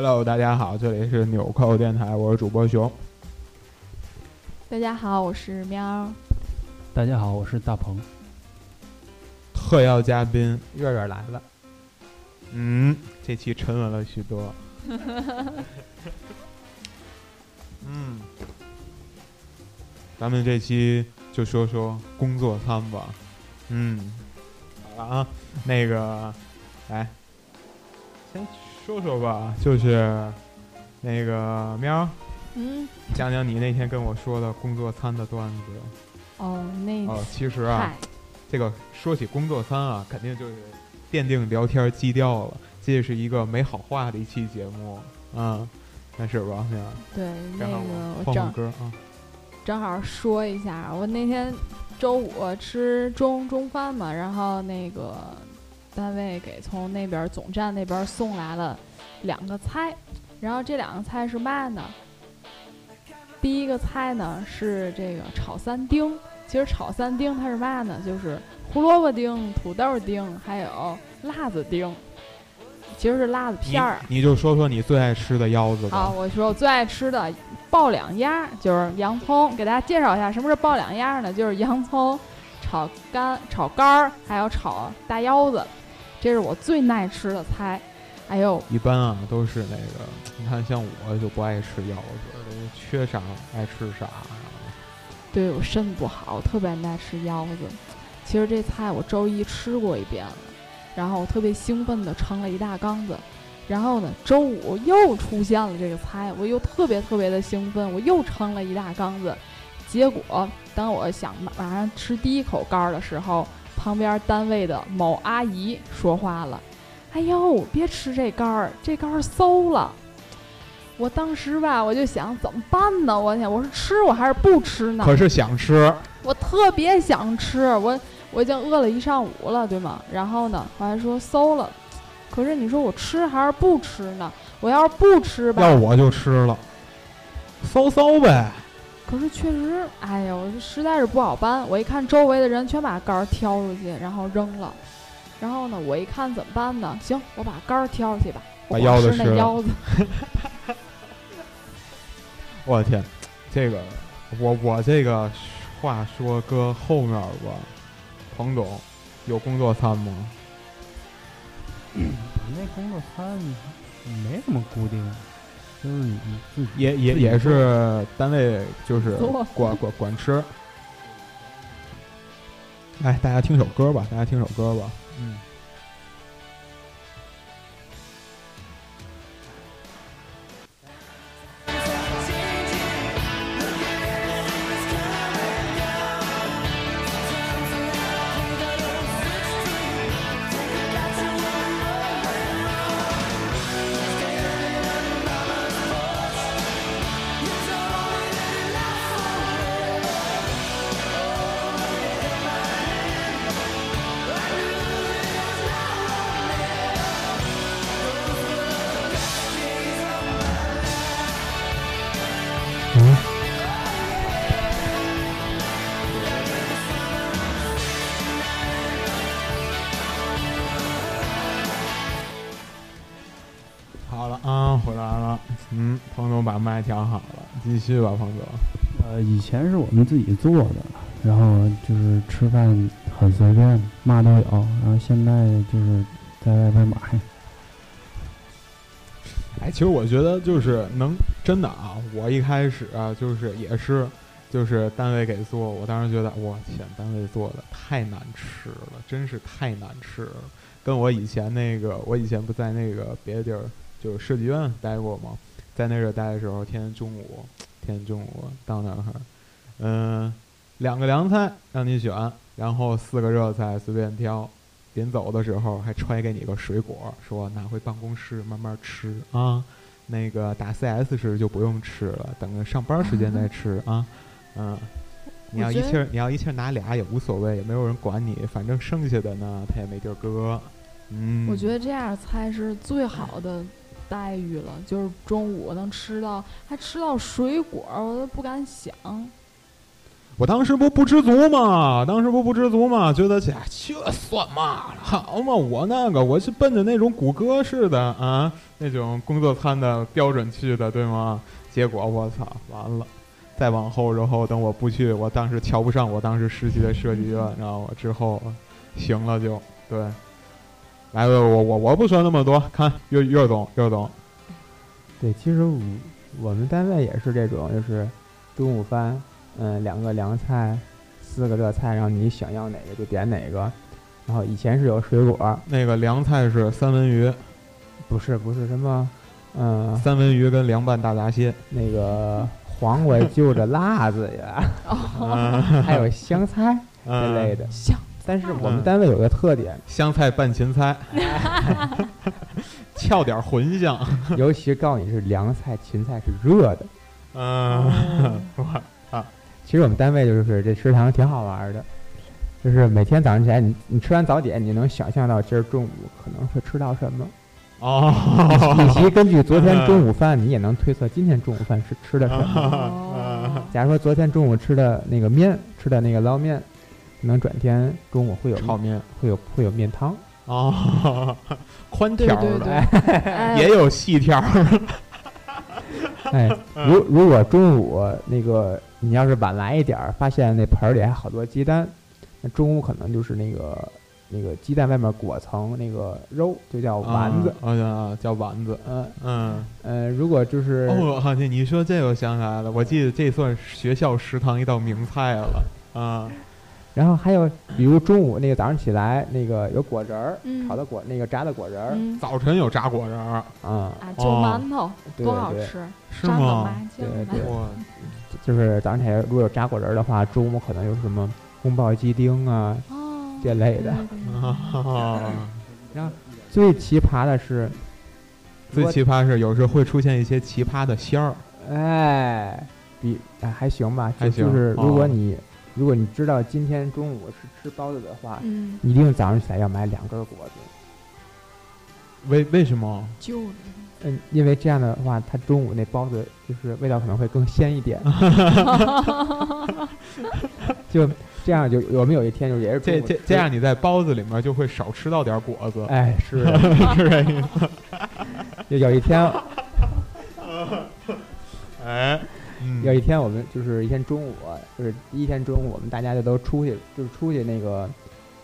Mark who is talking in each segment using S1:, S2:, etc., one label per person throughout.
S1: Hello，大家好，这里是纽扣电台，我是主播熊。
S2: 大家好，我是喵。
S3: 大家好，我是大鹏。
S1: 特邀嘉宾月月来了。嗯，这期沉稳了许多。嗯，咱们这期就说说工作餐吧。嗯，好了啊，那个，来，先说说吧，就是那个喵，
S2: 嗯，
S1: 讲讲你那天跟我说的工作餐的段子。
S2: 哦，那
S1: 哦，其实啊，这个说起工作餐啊，肯定就是奠定聊天基调了。这是一个没好话的一期节目，嗯，那是吧？喵？
S2: 对，那个
S1: 我放放歌啊，
S2: 正好说一下，我那天周五吃中中饭嘛，然后那个单位给从那边总站那边送来了两个菜，然后这两个菜是嘛呢？第一个菜呢是这个炒三丁，其实炒三丁它是嘛呢？就是胡萝卜丁、土豆丁还有辣子丁，其实是辣子片儿。
S1: 你就说说你最爱吃的腰子吧。
S2: 啊，我说我最爱吃的爆两鸭，就是洋葱。给大家介绍一下什么是爆两鸭呢？就是洋葱炒干、炒肝儿，还有炒大腰子，这是我最耐吃的菜。哎呦，
S1: 一般啊都是那个，你看像我就不爱吃腰子，缺啥爱吃啥。
S2: 对我肾不好，特别爱吃腰子。其实这菜我周一吃过一遍了，然后我特别兴奋的盛了一大缸子。然后呢，周五又出现了这个菜，我又特别特别的兴奋，我又盛了一大缸子。结果当我想马上吃第一口肝儿的时候，旁边单位的某阿姨说话了。哎呦，别吃这肝儿，这肝儿馊了。我当时吧，我就想怎么办呢？我想，我是吃我还是不吃呢？
S1: 可是想吃，
S2: 我特别想吃，我我已经饿了一上午了，对吗？然后呢，我还说馊了，可是你说我吃还是不吃呢？我要是不吃吧，
S1: 要我就吃了，馊馊呗。
S2: 可是确实，哎呦，实在是不好搬。我一看周围的人全把杆儿挑出去，然后扔了。然后呢，我一看怎么办呢？行，我把杆儿挑出去吧，
S1: 把腰子
S2: 吃那腰子。
S1: 我的天，这个我我这个话说搁后面吧，彭总有工作餐吗？
S3: 我那工作餐没什么固定，就是你自己
S1: 也也也是单位就是管管管吃。哎，大家听首歌吧，大家听首歌吧。嗯。麦调好了，继续吧，彭总。
S3: 呃，以前是我们自己做的，然后就是吃饭很随便，嘛都有。然后现在就是在外边买。
S1: 哎，其实我觉得就是能真的啊，我一开始啊就是也是就是单位给做，我当时觉得我天，单位做的太难吃了，真是太难吃了。跟我以前那个，我以前不在那个别的地儿就是设计院待过吗？在那儿待的时候，天天中午，天天中午到那儿，嗯，两个凉菜让你选，然后四个热菜随便挑，临走的时候还揣给你个水果，说拿回办公室慢慢吃啊。那个打 CS 时就不用吃了，等着上班时间再吃啊。嗯，你要一气儿，你要一气儿拿俩也无所谓，也没有人管你，反正剩下的呢他也没地儿搁。嗯，
S2: 我觉得这样才是最好的。待遇了，就是中午能吃到，还吃到水果，我都不敢想。
S1: 我当时不不知足嘛，当时不不知足嘛，觉得这这算嘛，好嘛，我那个我是奔着那种谷歌式的啊，那种工作餐的标准去的，对吗？结果我操，完了，再往后，然后等我不去，我当时瞧不上我当时实习的设计院，然后之后行了就对，来了，我我我不说那么多，看岳岳总岳总，
S4: 对，其实我我们单位也是这种，就是中午饭，嗯，两个凉菜，四个热菜，然后你想要哪个就点哪个。然后以前是有水果，
S1: 那个凉菜是三文鱼，
S4: 不是不是什么，嗯，
S1: 三文鱼跟凉拌大闸蟹，
S4: 那个黄瓜就着辣子呀，
S1: 嗯
S4: 还有香菜 之类的。
S2: 香
S4: 但是我们单位有个特点，
S1: 香菜拌芹菜，翘点茴香，
S4: 尤其告诉你是凉菜、芹菜是热的。
S1: 嗯，
S4: 其实我们单位就是这食堂挺好玩的，就是每天早上起来，你你吃完早点，你能想象到今儿中午可能会吃到什么，
S1: 哦，
S4: 以及根据昨天中午饭，你也能推测今天中午饭是吃的什么。
S2: 哦，
S4: 假如说昨天中午吃的那个面，吃的那个捞面，可能转天中午会有
S1: 炒面，
S4: 会有会有面汤。
S1: 哦，宽
S2: 对
S1: 条的，
S2: 对对，哎
S1: 也有细条儿，
S4: 哎，如如果中午那个你要是晚来一点儿，发现那盆儿里还好多鸡蛋，那中午可能就是那个那个鸡蛋外面裹层那个肉，就叫丸子。
S1: 啊啊，叫丸子，
S4: 嗯
S1: 嗯，
S4: 呃，如果就是
S1: 哦，好，你你说这个我想起来了，我记得这算学校食堂一道名菜了，啊，
S4: 然后还有比如中午那个早上起来那个有果仁儿，
S2: 嗯
S4: 炒的果那个炸的果仁儿，
S2: 嗯
S1: 早晨有炸果仁儿，
S4: 啊，
S2: 啊，就馒头多好吃，
S1: 是
S2: 沾个
S1: 吗？
S2: 麻酱
S4: 对对
S1: 哇，
S4: 就是早上起来如果有炸果仁儿的话，中午可能有什么宫保鸡丁啊
S2: 哦，
S4: 这类的。
S2: 对对对
S1: 啊，
S4: 最奇葩的是，
S1: 最奇葩是有时候会出现一些奇葩的仙儿，
S4: 哎，比哎还行吧，就
S1: 还行
S4: 就是如果
S1: 哦
S4: 你、如果你知道今天中午是吃包子的话，一定早上起来要买两根果子。
S1: 为为什么？
S2: 就是
S4: 嗯，因为这样的话，它中午那包子就是味道可能会更鲜一点。就这样就，我们有一天就也是
S1: 这这这样，你在包子里面就会少吃到点果子，
S4: 哎，是
S1: 是这意思？
S4: 就有一天
S1: 哎，嗯
S4: 有一天我们就是一天中午，就是第一天中午，我们大家就都出去，就是出去那个，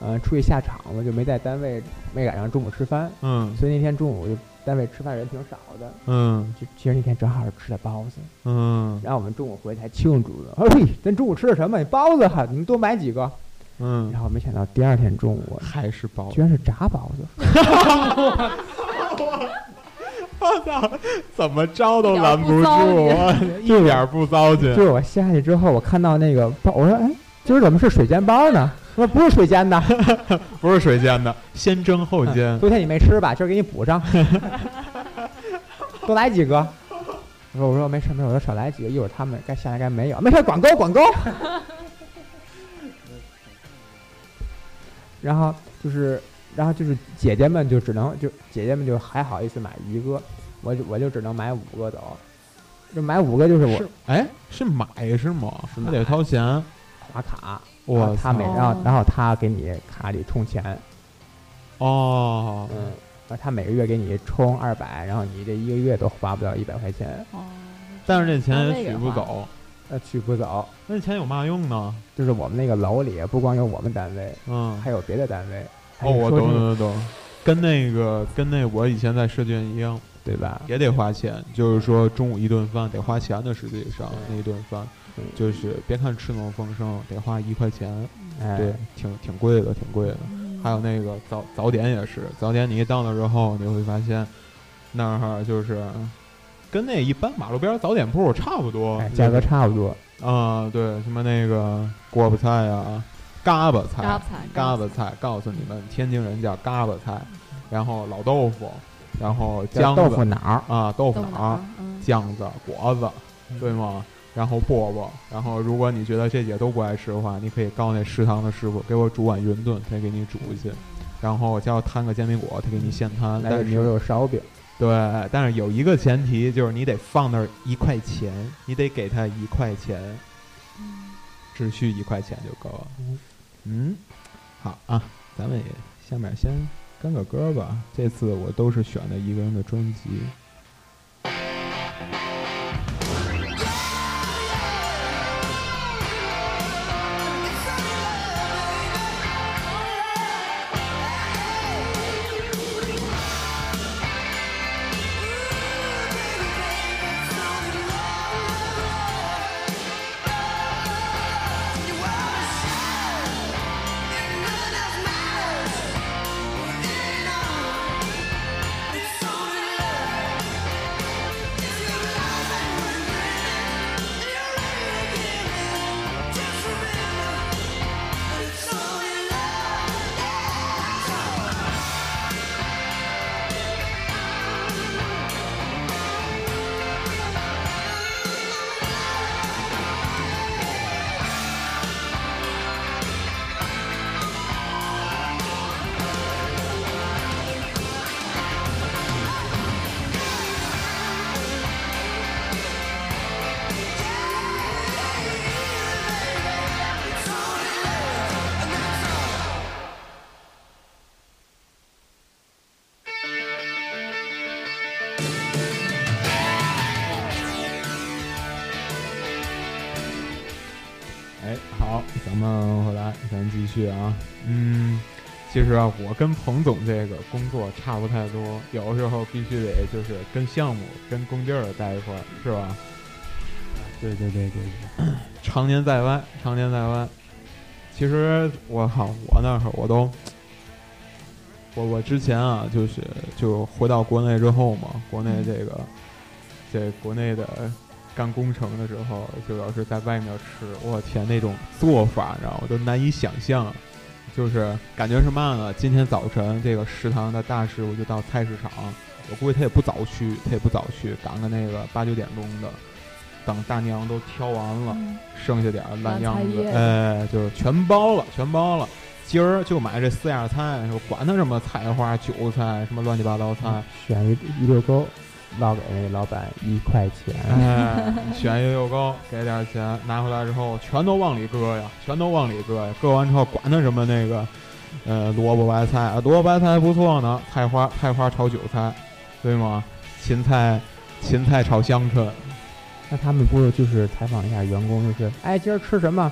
S4: 呃，出去下场了，就没在单位没赶上中午吃饭，
S1: 嗯
S4: 所以那天中午就单位吃饭人挺少的。
S1: 嗯
S4: 就其实那天正好是吃的包子，
S1: 嗯
S4: 然后我们中午回去还庆祝了，哎，咱中午吃的什么？你包子哈，你们多买几个。
S1: 嗯
S4: 然，后没想到第二天中午
S1: 还是包子
S4: 居然是炸包子，
S1: 我操，怎么着都拦不住，一点儿不糟践
S4: 就。是我下去之后，我看到那个包，我说哎，今儿怎么是水煎包呢？我说不是水煎的，
S1: 不是水煎的，先蒸后煎。
S4: 昨天你没吃吧？今儿给你补上，多来几个。我说我说没事没事，我说少来几个，一会儿他们该下来该没有，没事管够管够。然后就是，然后就是姐姐们就只能就姐姐们就还好意思买一个，我就我就只能买五个走，就买五个就是我
S1: 是哎，是买是吗？
S4: 是
S1: 还得掏钱。
S4: 划卡，
S1: 我
S4: 然后他每然后然后他给你卡里充钱，
S1: 哦，
S4: 嗯，然后他每个月给你充二百，然后你这一个月都花不了一百块钱，
S2: 哦，
S1: 但是这钱也取不走，
S4: 呃，取不走。
S1: 那钱有嘛用呢？
S4: 就是我们那个楼里不光有我们单位，
S1: 嗯，
S4: 还有别的单位。
S1: 哦，我懂懂懂，跟那个跟那我以前在设计院一样，
S4: 对吧？
S1: 也得花钱。就是说中午一顿饭得花钱的，实际上那一顿饭
S4: 嗯
S1: 就是别看吃那么丰盛，得花一块钱，
S4: 哎，
S1: 对，挺挺贵的，挺贵的。
S2: 嗯
S1: 还有那个早早点也是，早点你一到那之后，你会发现那儿就是跟那一般马路边儿早点铺差不多，
S4: 哎，价格差不多。
S1: 啊、对，什么那个锅巴菜呀、嘎巴菜、
S2: 嘎巴菜
S1: 嘎巴菜，告诉你们，天津人叫嘎巴菜，然后老豆腐，然后姜
S4: 豆腐脑儿，
S1: 啊，豆腐脑儿、
S2: 嗯，
S1: 姜子、果子，对吗？然后饽饽，然后如果你觉得这些都不爱吃的话，你可以告诉那食堂的师傅给我煮碗云炖，他给你煮一些。然后叫摊个煎饼果，他给你现摊。但是
S4: 来个牛肉烧饼。
S1: 对，但是有一个前提，就是你得放那儿一块钱，你得给他一块钱。只需一块钱就够了。嗯，好啊，咱们也下面先跟个歌吧。这次我都是选的一个人的专辑。续啊。嗯，其实啊，我跟彭总这个工作差不太多，有时候必须得就是跟项目、跟工地儿在一块儿，是吧？
S3: 对对对对对，
S1: 常年在外，常年在外。其实我靠，我那会儿我都，我我之前啊，就是就回到国内之后嘛，国内这个，这国内的干工程的时候，就要是在外面吃，我天，那种做法，你知道吗？我都难以想象。就是感觉是嘛呢？今天早晨这个食堂的大师傅就到菜市场，我估计他也不早去，他也不早去，赶个那个八九点钟的，等大娘都挑完了。
S2: 嗯
S1: 剩下点儿烂样子，哎，就全包了，全包了。今儿就买这四样菜，我管他什么菜花、韭菜，什么乱七八糟菜，
S4: 选一一溜沟，捞给那个老板一块钱。
S1: 哎，选一个又高，给点儿钱，拿回来之后全都往里搁呀，全都往里搁呀。搁完之后，管他什么那个，呃，萝卜白菜啊，萝卜白菜不错呢，菜花菜花炒韭菜，对吗？芹菜芹菜炒香椿，
S4: 那他们不是就是采访一下员工，就是哎，今儿吃什么？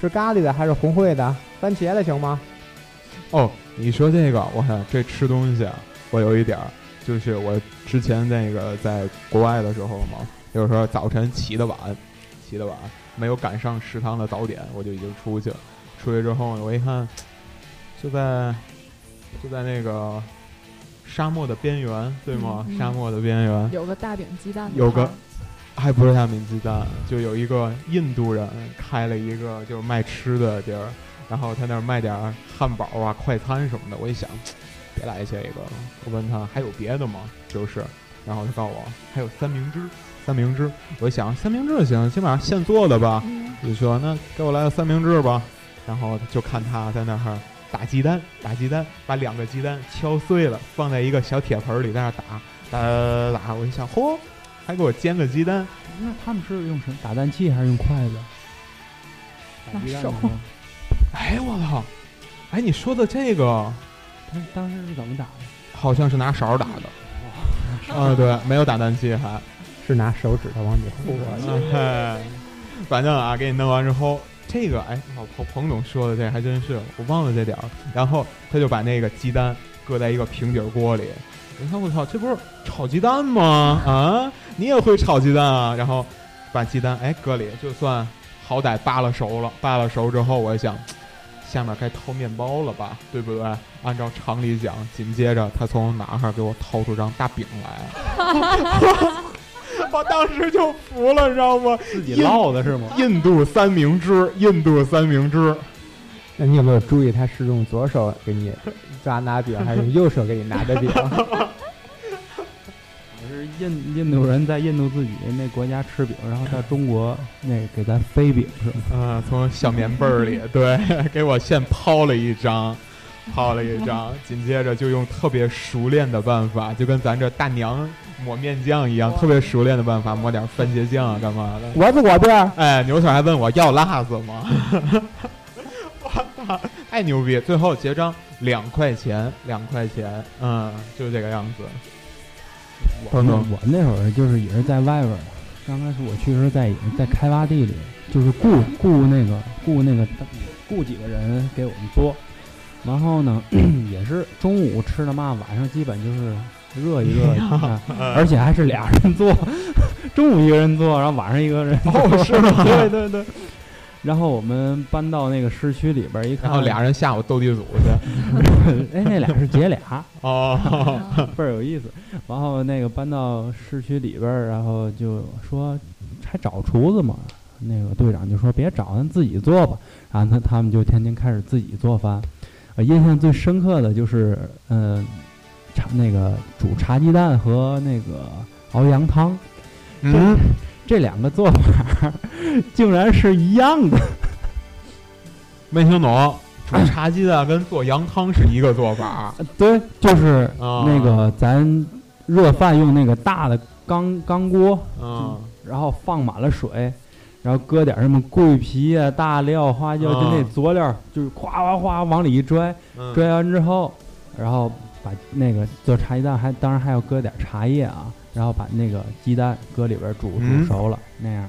S4: 是咖喱的还是红烩的？番茄的行吗？
S1: 哦，你说这个，我看这吃东西啊，我有一点儿，就是我之前那个在国外的时候嘛，有时候早晨起得晚，起得晚，没有赶上食堂的早点，我就已经出去了。出去之后呢，我一看，就在就在那个沙漠的边缘，对吗？
S2: 嗯嗯
S1: 沙漠的边缘，
S2: 有个大饼鸡蛋
S1: 有个还不是大饼鸡蛋，就有一个印度人开了一个就是卖吃的地儿，然后他那儿卖点儿汉堡啊、快餐什么的。我一想，别来这个，我问他还有别的吗？就是，然后他告诉我还有三明治，三明治。我一想三明治行，起码现做的吧。
S2: 嗯
S1: 我就说那给我来个三明治吧。然后就看他在那儿打鸡蛋，打鸡蛋，把两个鸡蛋敲碎了，放在一个小铁盆里在那儿打，打打打。我一想，嚯，还给我煎个鸡蛋。
S3: 那他们是用什么打蛋器还是用筷子？
S2: 手
S1: 哎，我操！哎，你说的这个
S3: 当当时是怎么打的？
S1: 好像是拿勺打的，啊，对，没有打蛋器还，
S4: 是拿手指头往里和。
S1: 哎，反正啊，给你弄完之后，这个哎，老彭彭总说的这还真是，我忘了这点儿。然后他就把那个鸡蛋搁在一个平底儿锅里，你看我操，这不是炒鸡蛋吗？啊，你也会炒鸡蛋啊？然后把鸡蛋哎搁里，就算好歹扒拉熟了，扒拉熟之后，我想。下面该掏面包了吧，对不对？按照常理讲，紧接着他从哪儿给我掏出张大饼来，我当时就服了，你知道吗？
S3: 自己烙的是吗？
S1: 印度三明治，印度三明治，
S4: 那你有没有注意他是用左手给你抓拿饼，还是用右手给你拿着饼？
S3: 印印度人在印度自己那国家吃饼，然后到中国那给咱飞饼是吗？
S1: 啊、从小棉被儿里，对，给我现抛了一张。抛了一张，紧接着就用特别熟练的办法，就跟咱这大娘抹面酱一样，特别熟练的办法抹点番茄酱啊，干嘛的？
S4: 我是我边儿，
S1: 哎，牛腿还问我要辣子吗？我操，太牛逼！最后结账两块钱，两块钱，嗯，就是这个样子。
S3: 我那我那会儿就是也是在外边儿，刚开始我去时候在也是在开挖地里，就是雇雇那个雇那个雇几个人给我们做，然后呢 也是中午吃的嘛，晚上基本就是热一热，啊 而且还是俩人做，中午一个人做，然后晚上一个人做，
S1: 哦是吗？
S3: 对 对对。然后我们搬到那个市区里边儿一看，
S1: 然后俩人下午斗地主去。
S3: 哎，那俩是姐俩，
S1: 哦，
S3: 倍儿有意思。然后那个搬到市区里边儿，然后就说还找厨子嘛。那个队长就说别找，咱自己做吧。然后他他们就天天开始自己做饭。呃，印象最深刻的就是，嗯、茶那个煮茶鸡蛋和那个熬羊汤，
S1: 嗯，
S3: 这两个做法竟然是一样的。
S1: 没听懂。煮茶鸡蛋跟做羊汤是一个做法。
S3: 对，就是
S1: 啊
S3: 那个咱热饭用那个大的钢钢锅，
S1: 嗯，
S3: 然后放满了水，然后搁点什么桂皮啊、大料、花椒，就那
S1: 嗯
S3: 佐料，就是哗哗哗往里一拽，
S1: 嗯
S3: 拽完之后，然后把那个做茶鸡蛋还当然还要搁点茶叶啊，然后把那个鸡蛋搁里边煮
S1: 嗯
S3: 煮熟了、那样，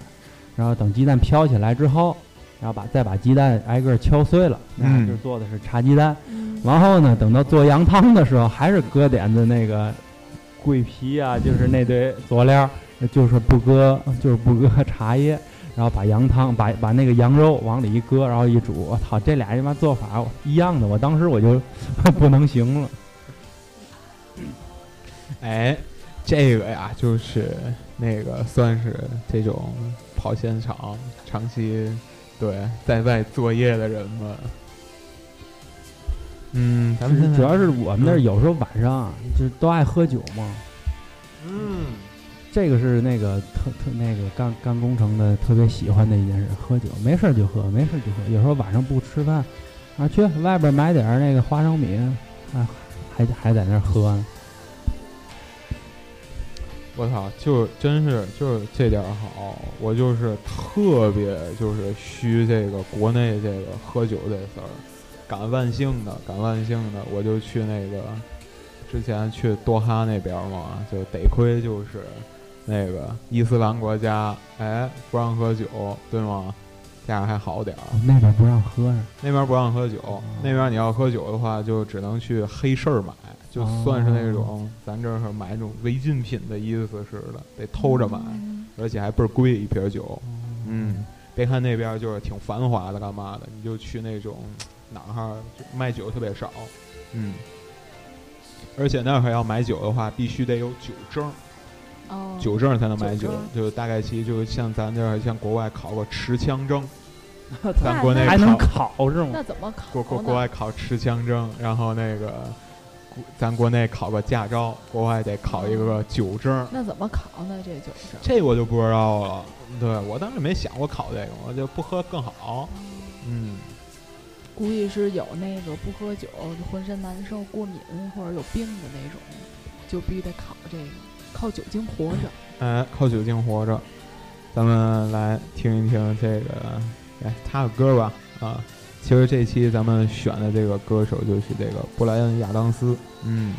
S3: 然后等鸡蛋飘起来之后，然后把再把鸡蛋挨个敲碎了，那样
S1: 嗯
S3: 就做的是茶鸡蛋。
S2: 嗯
S3: 然后呢，等到做羊汤的时候，还是搁点子那个桂皮啊，就是那堆佐料，就是不搁，就是不搁茶叶，然后把羊汤把把那个羊肉往里一搁，然后一煮，我操，这俩他妈做法一样的，我当时我就 不能行了。
S1: 哎，这个呀，就是那个算是这种跑现场长期对在外作业的人们。嗯，咱们
S3: 主要是我们那儿有时候晚上啊就是都爱喝酒嘛，
S1: 嗯，
S3: 这个是那个特特那个干干工程的特别喜欢的一件事，喝酒没事儿就喝，没事儿就喝。有时候晚上不吃饭，啊去外边买点儿那个花生米，啊还还在那儿喝呢。
S1: 我操，就真是就是这点好，我就是特别就是虚这个国内这个喝酒这事儿，赶万幸的赶万幸的，我就去那个之前去多哈那边嘛，就得亏就是那个伊斯兰国家，哎不让喝酒，对吗？这样还好点儿。
S3: 哦那边不让喝呀。
S1: 那边不让喝酒，那边你要喝酒的话，就只能去黑市儿买，就算是那种、咱这儿买那种违禁品的意思似的，得偷着买，
S2: 嗯
S1: 而且还倍儿贵一瓶酒。嗯，别看那边儿就是挺繁华的，干嘛的，你就去那种哪儿就卖酒特别少，嗯，而且那会儿要买酒的话，必须得有酒证儿，
S2: 哦，
S1: 酒证才能买酒就大概其就像咱这儿像国外考个持枪证，咱国内
S3: 还能
S1: 考
S3: 考是吗？
S2: 那怎么考
S1: 国国国外考持枪证，然后那个国咱国内考个驾照，国外得考一个酒证。
S2: 那怎么考呢？这酒证
S1: 这我就不知道了。对我当时没想过考这个，我就不喝更好。嗯，
S2: 估计是有那个不喝酒、浑身难受、过敏或者有病的那种，就必须得考这个，靠酒精活着。
S1: 哎，靠酒精活着。咱们来听一听这个，来他的歌吧。啊，其实这期咱们选的这个歌手就是这个布莱恩·亚当斯。嗯，